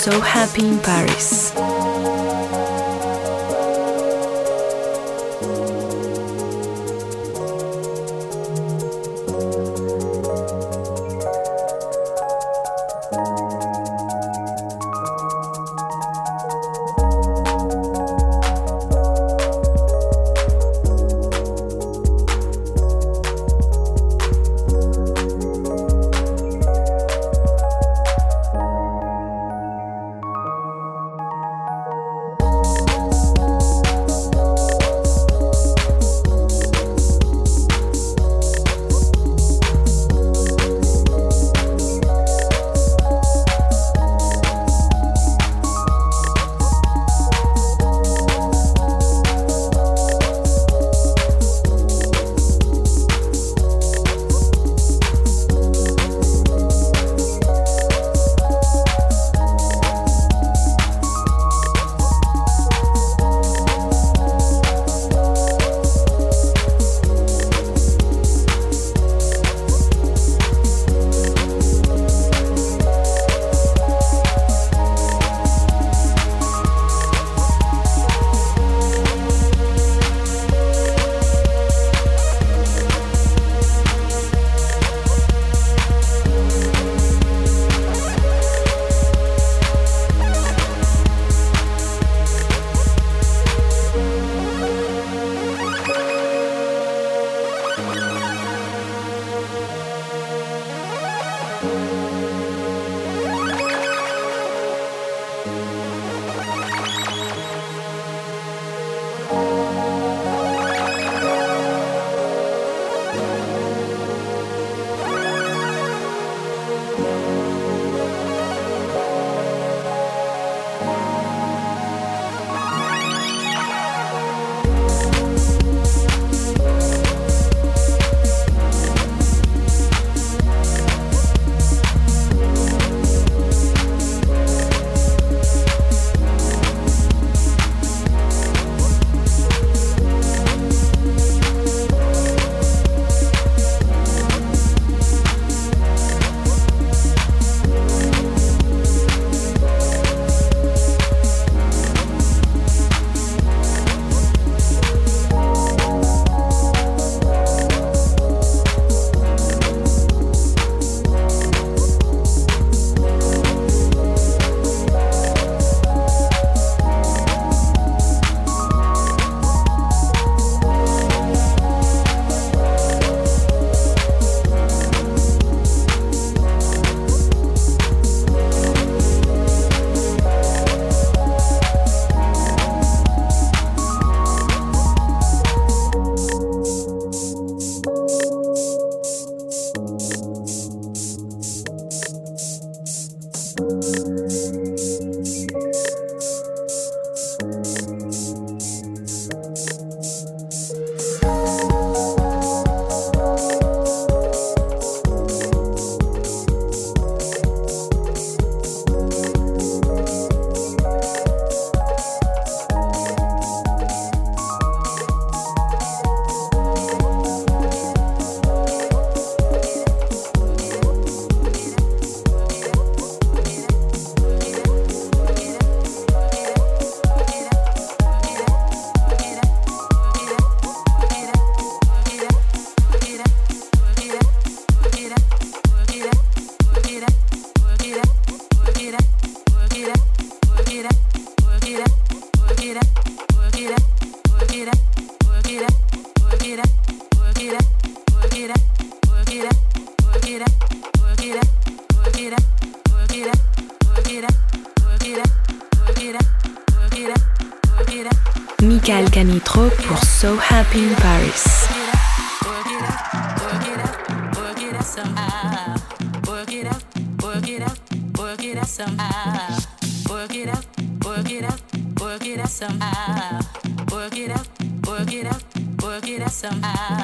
So Happy in Paris. Somehow. Work it out, work it out, work it out.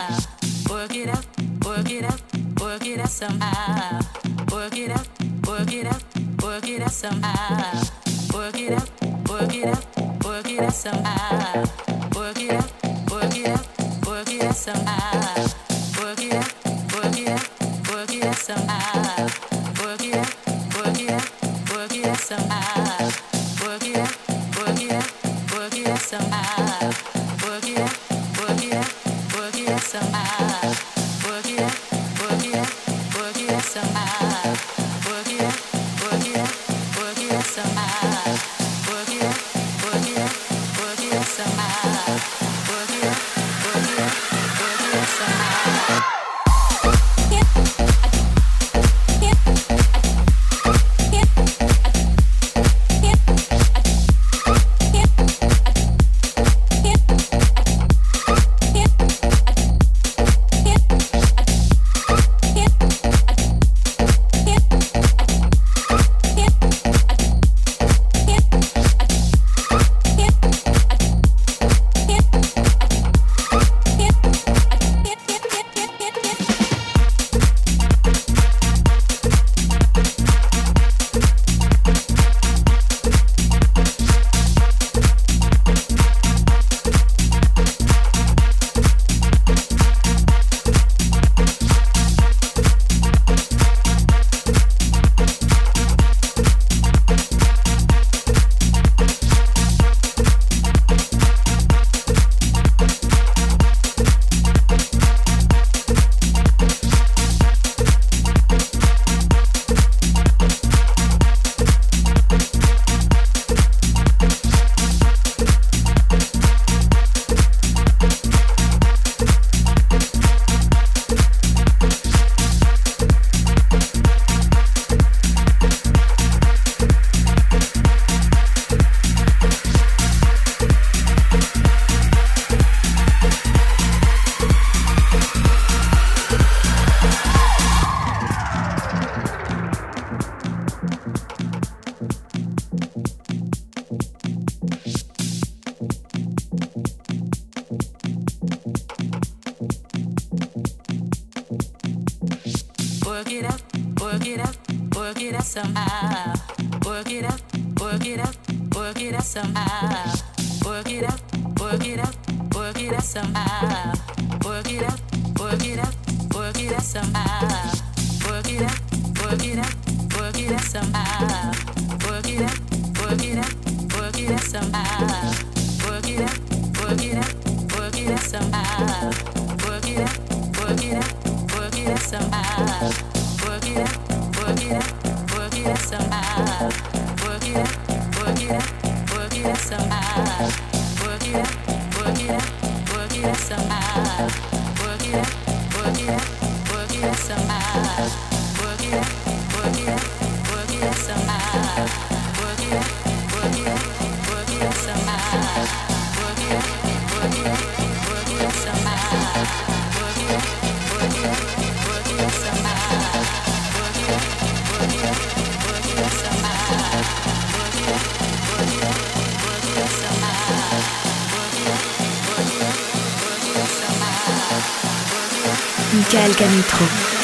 Volcanitro.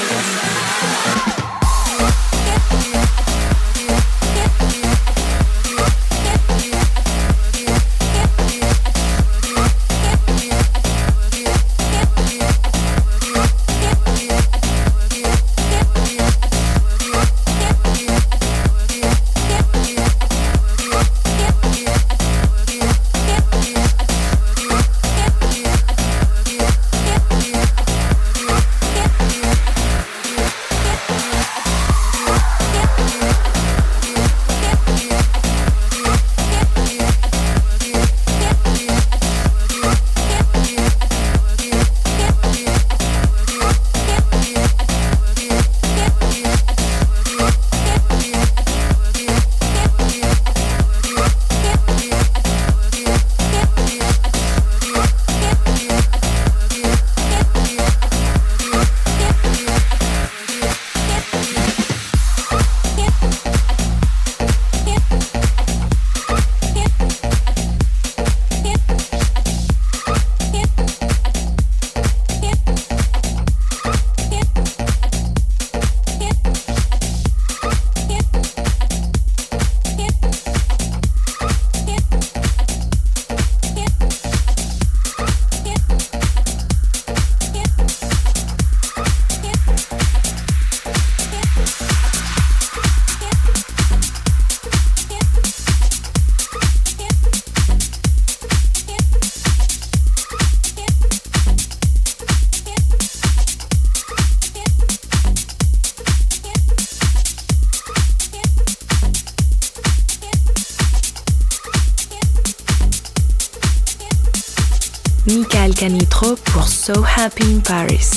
Happy in Paris.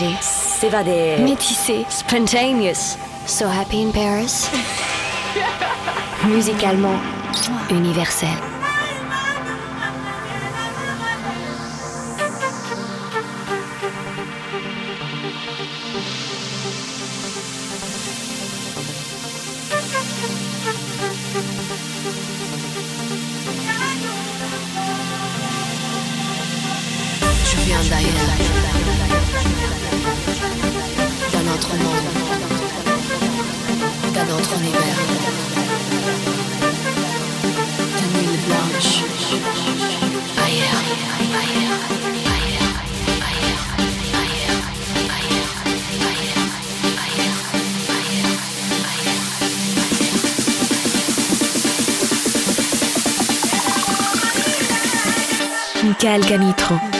Voyager. S'évader. Métisser. Spontaneous. So happy in Paris. Musicalement universel. Michael Canitro.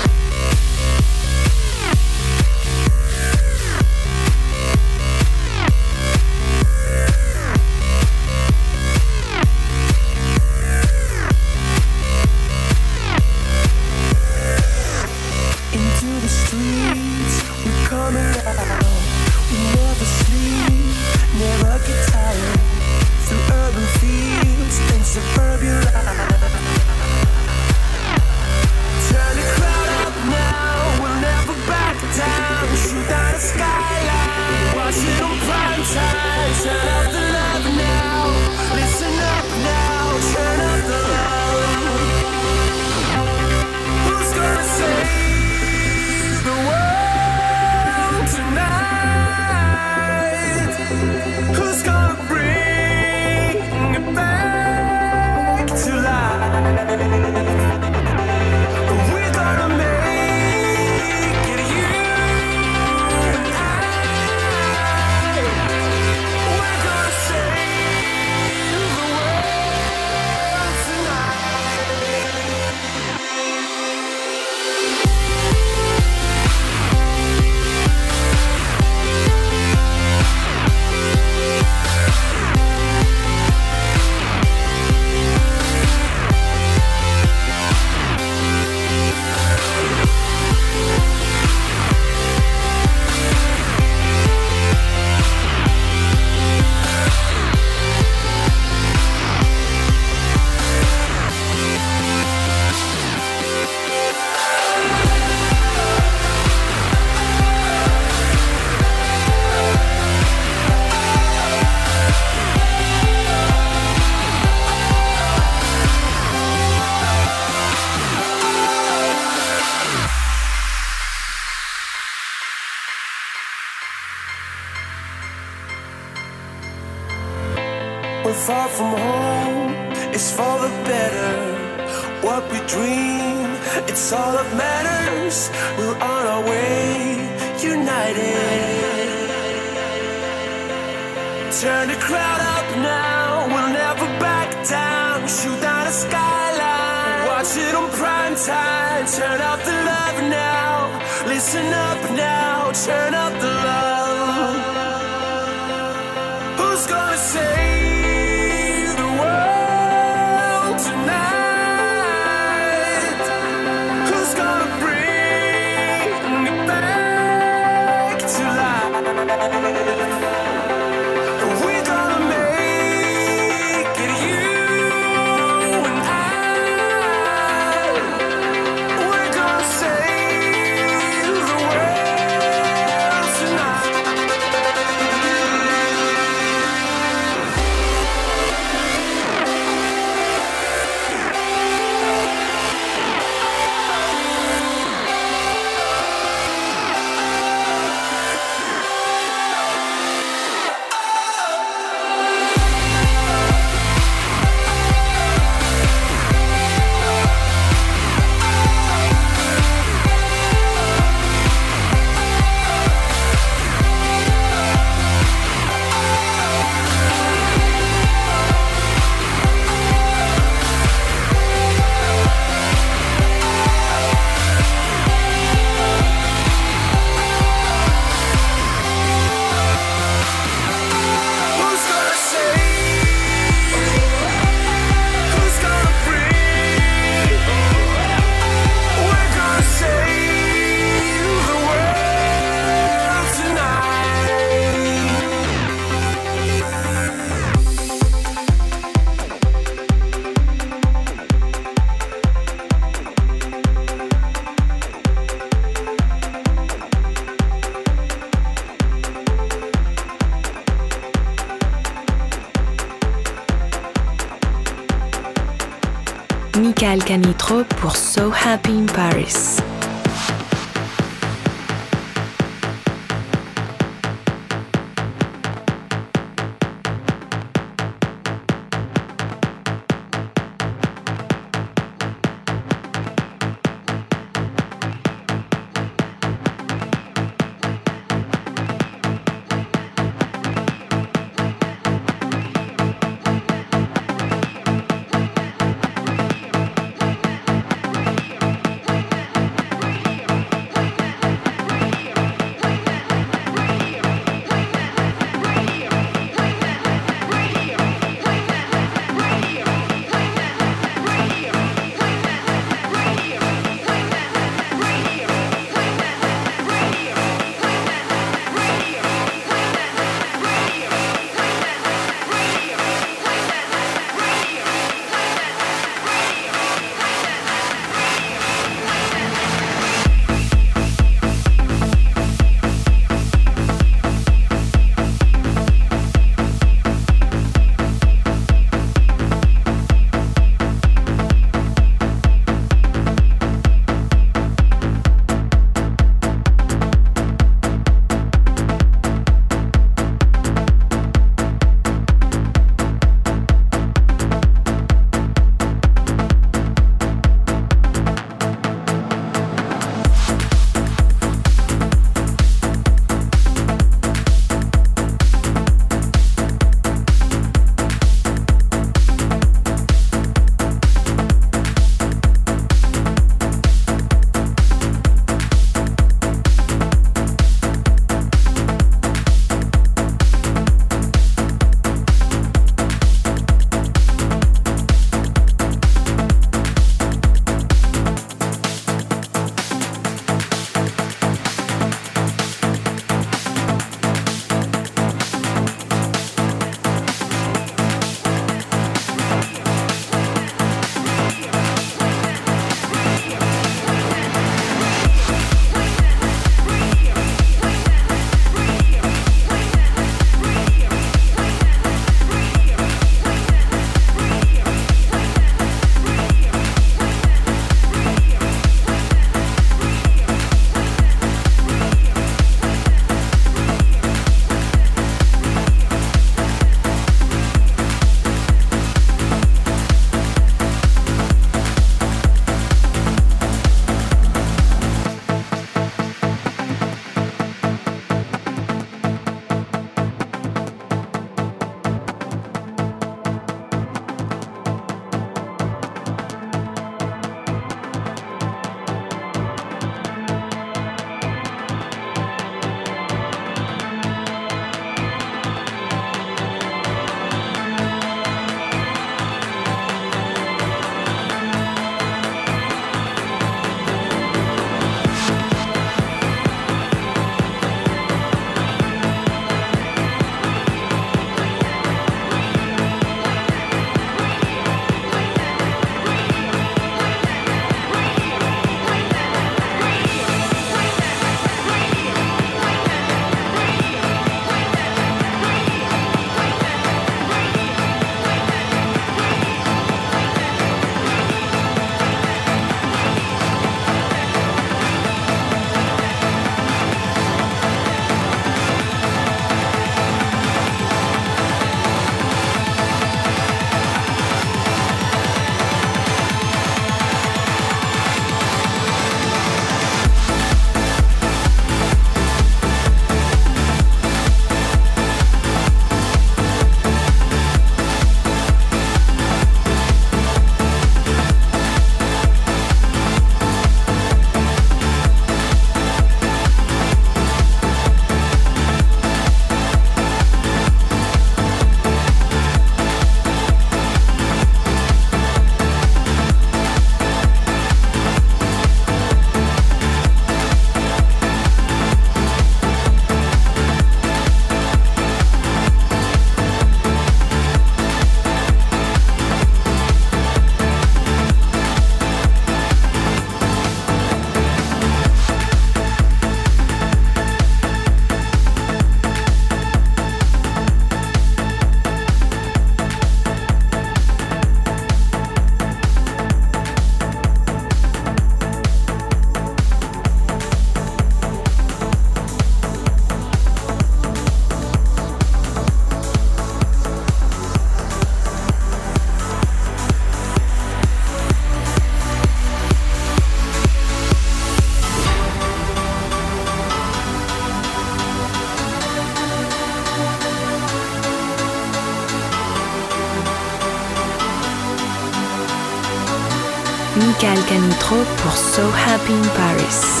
in Paris.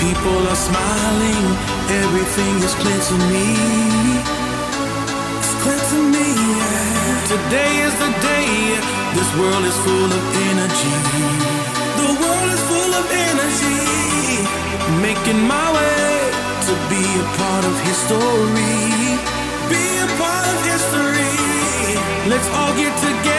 People are smiling, everything is clear to me. It's clear to me. Today is the day. This world is full of energy. The world is full of energy. Making my way to be a part of history. Be a part of history. Let's all get together.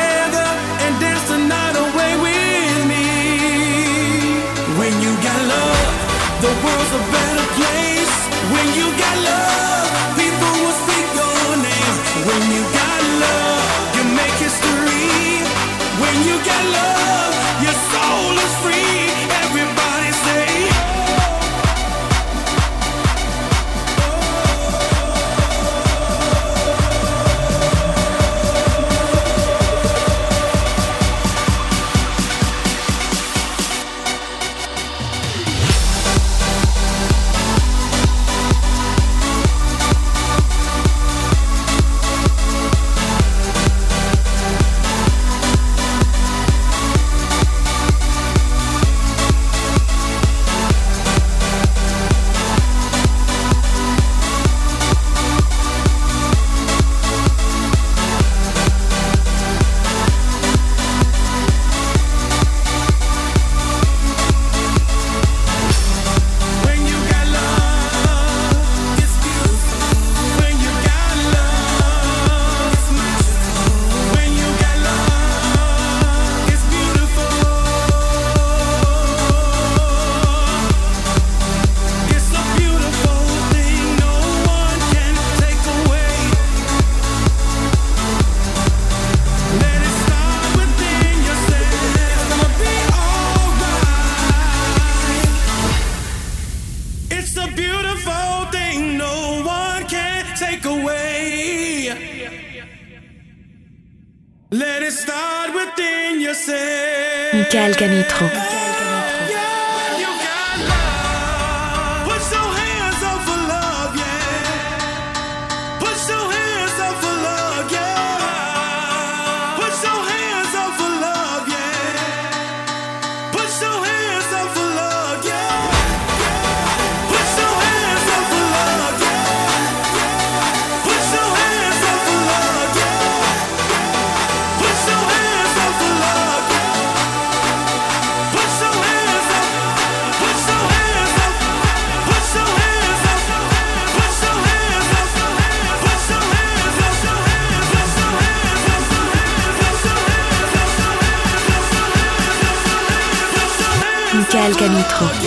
Canitro.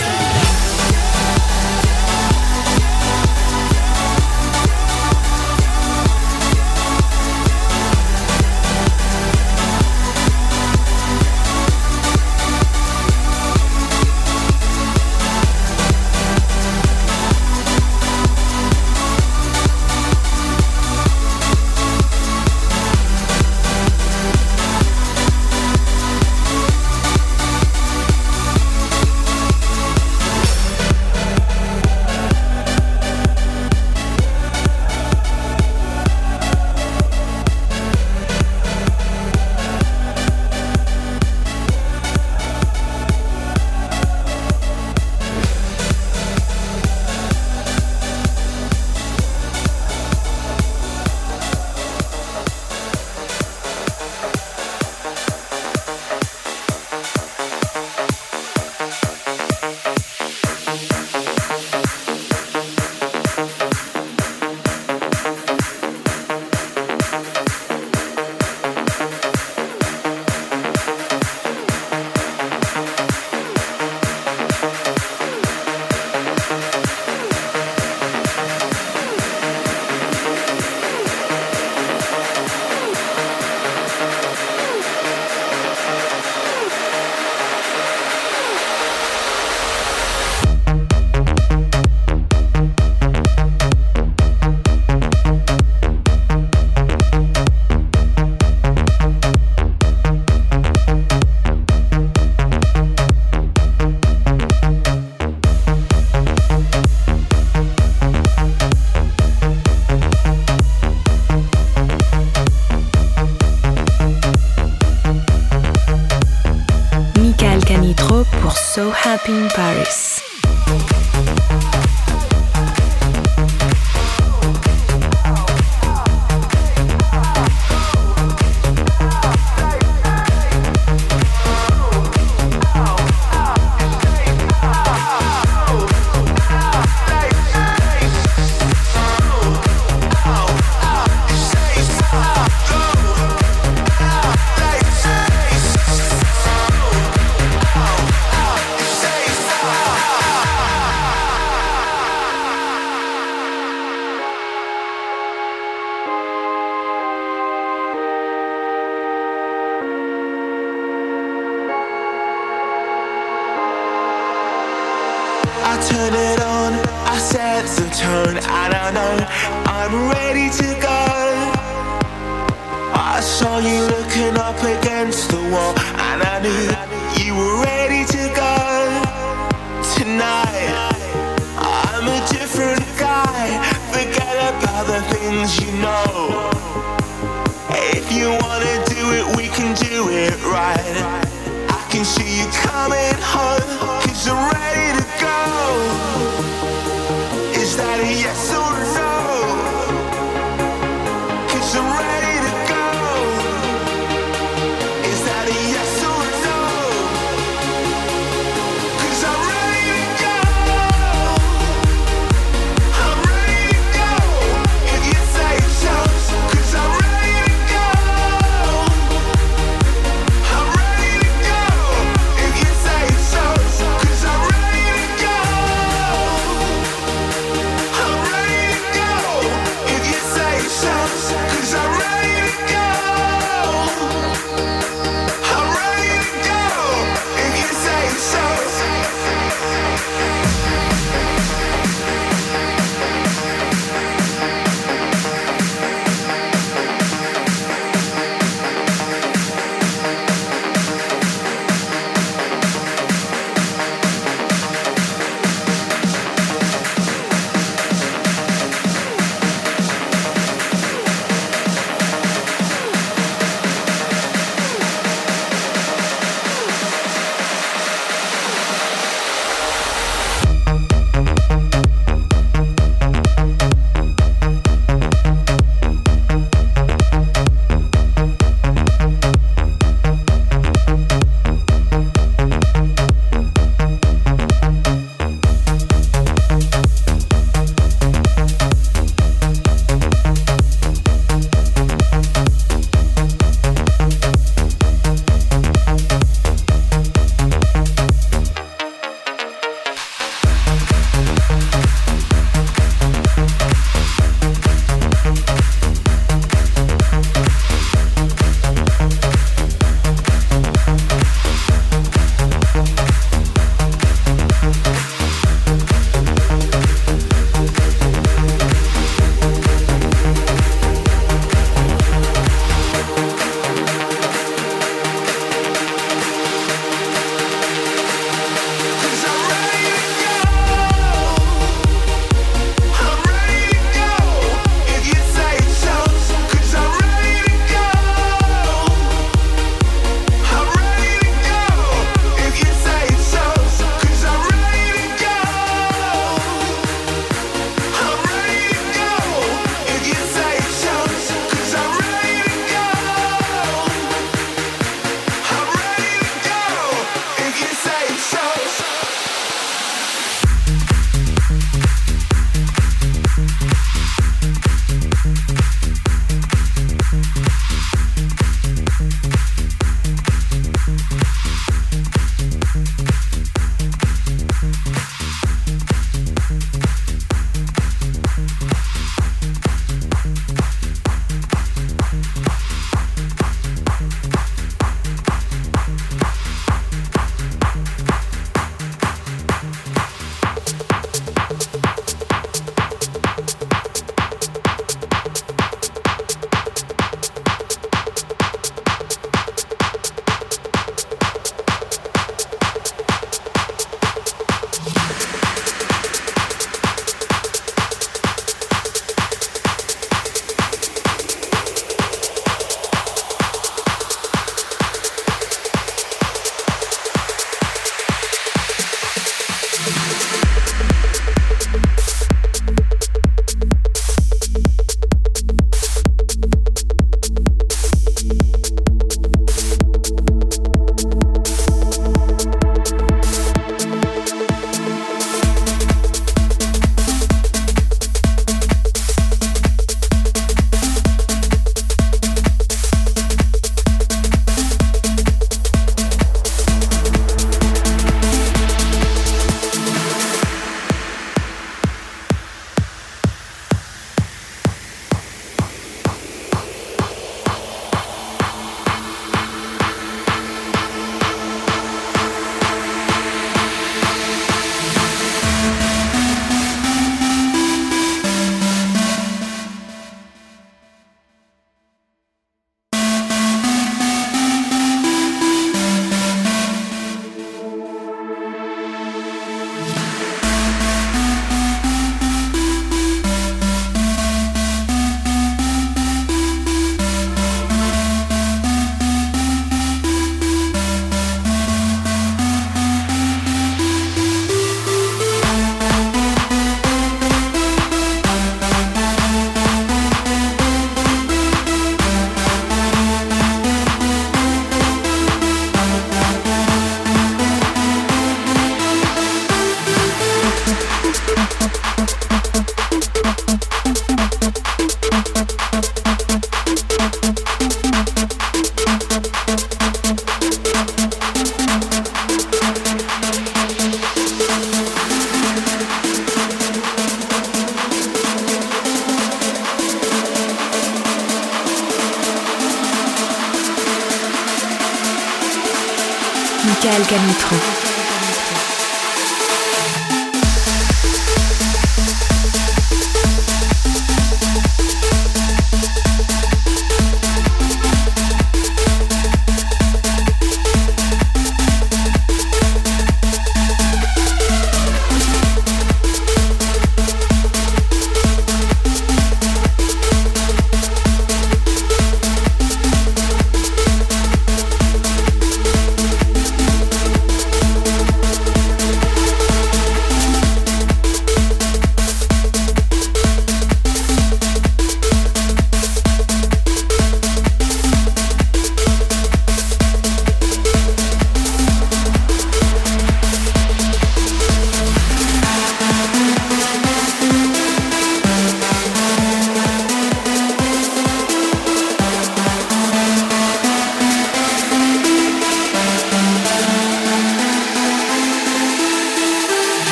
Happy in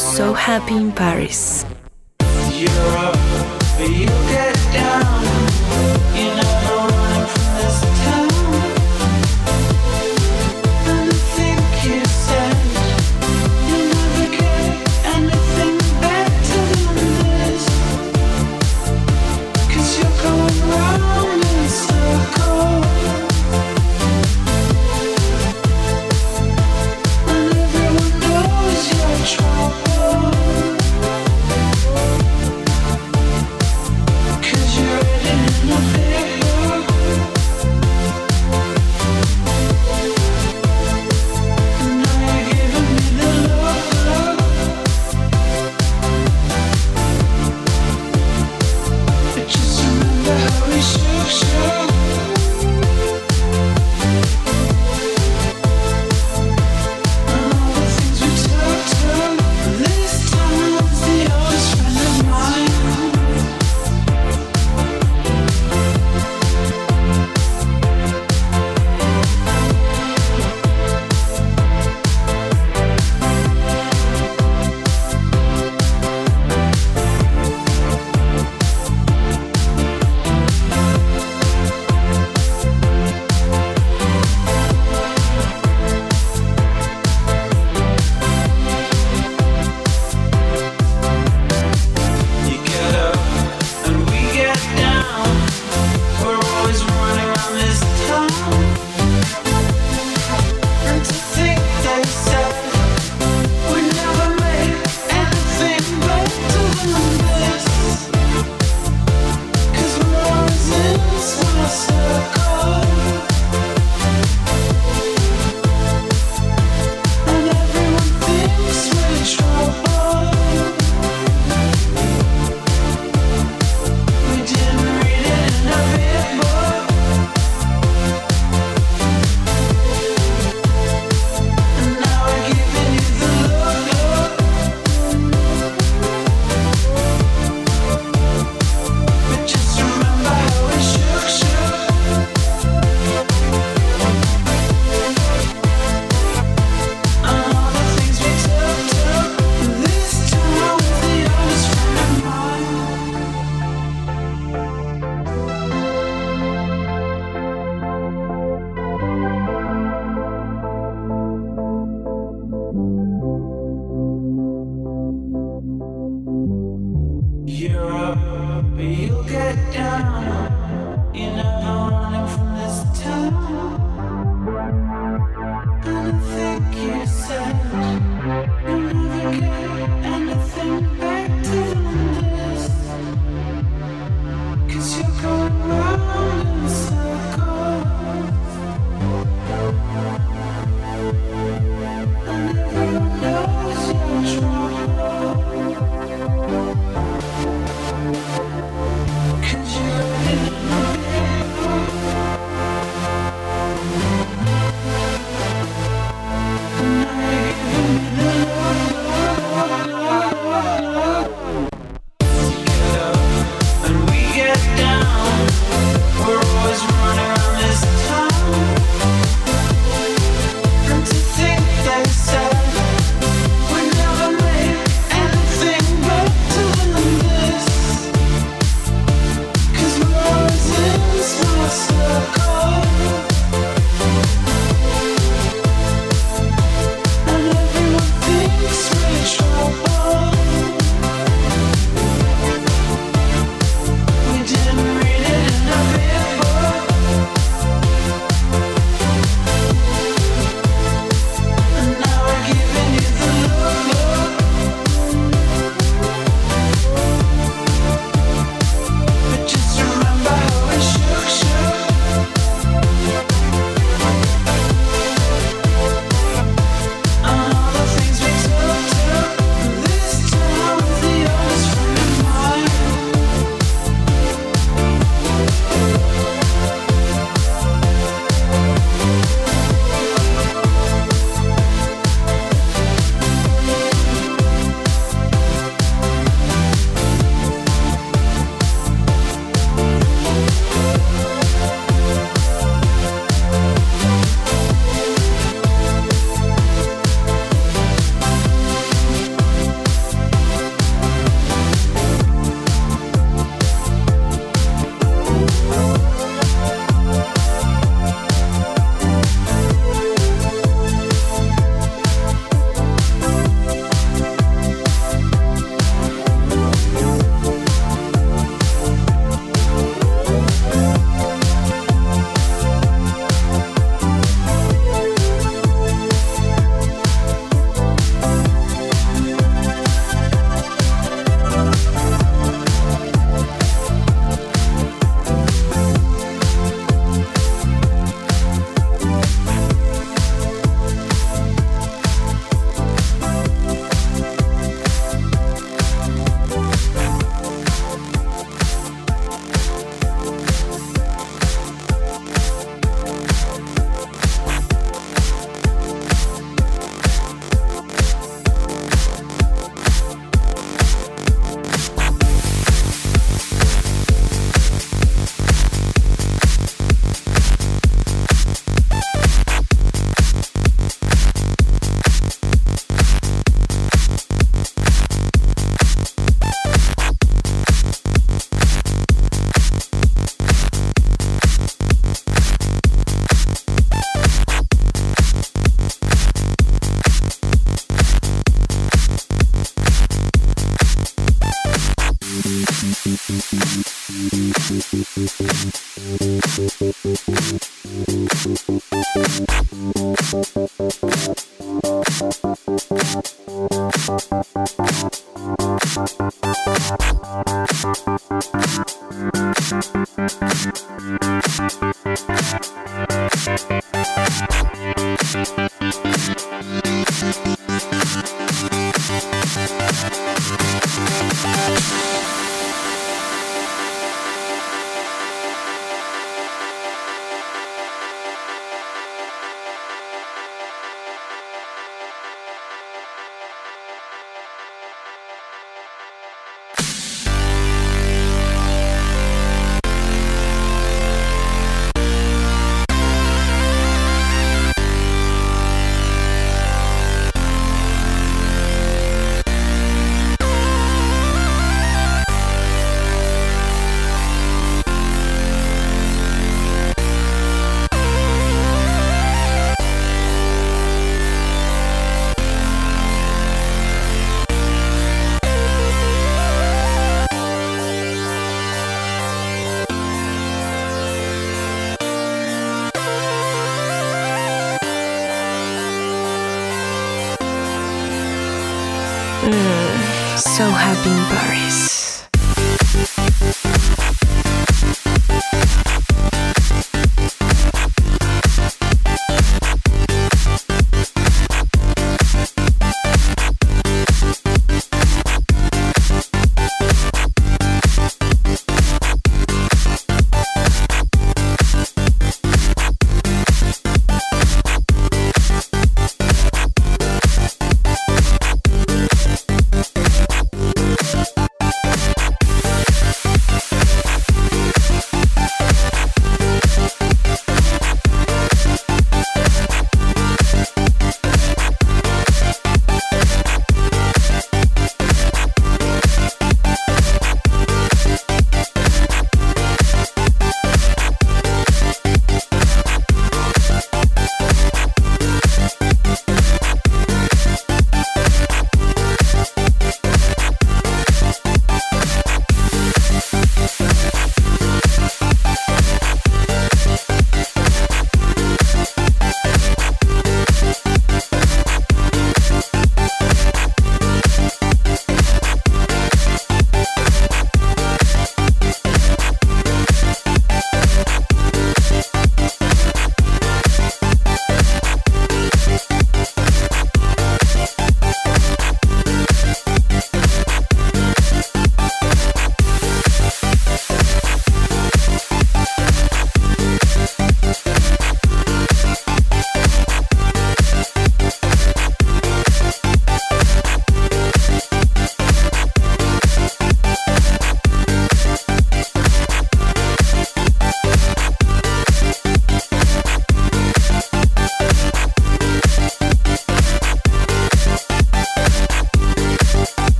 So Happy in Paris. Yeah.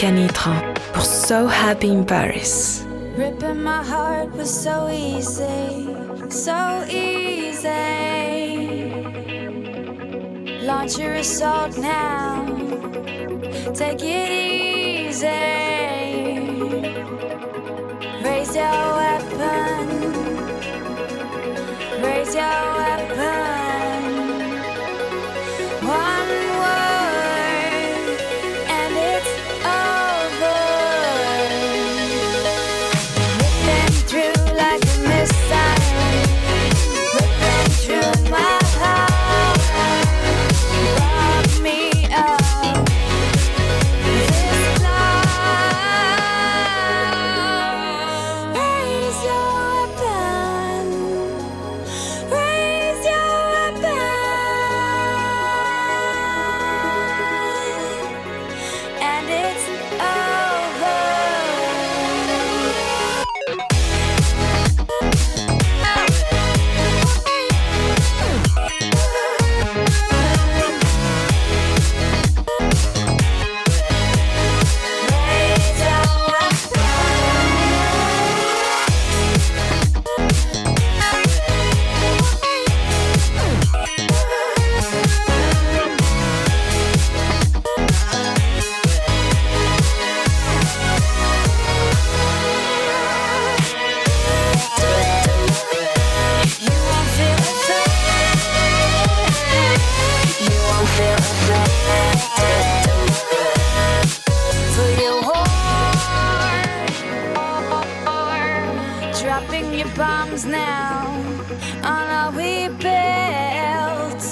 Canitrot pour So Happy in Paris. Ripping my heart was so easy, so easy. Launch your assault now, take it easy. Raise your weapon, raise your weapon. now on all we built.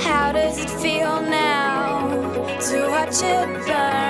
How does it feel now to watch it burn?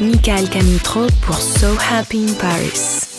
Michael Canitro pour So Happy in Paris.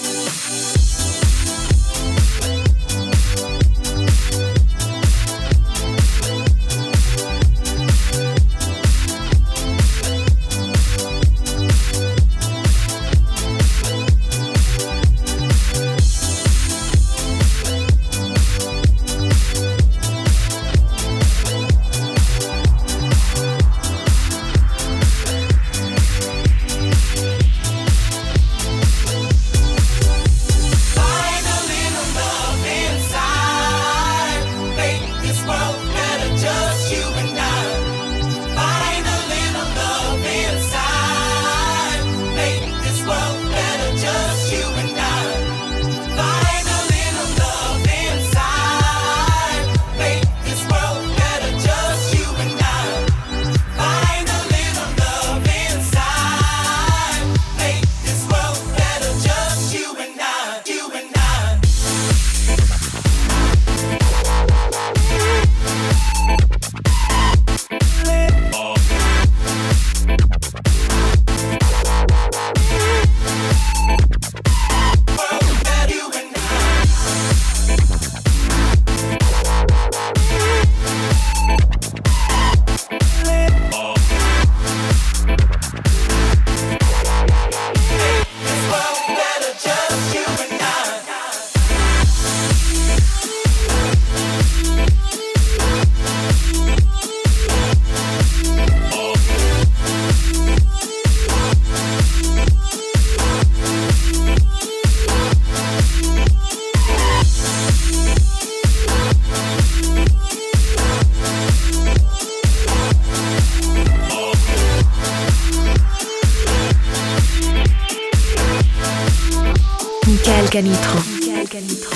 Canitro.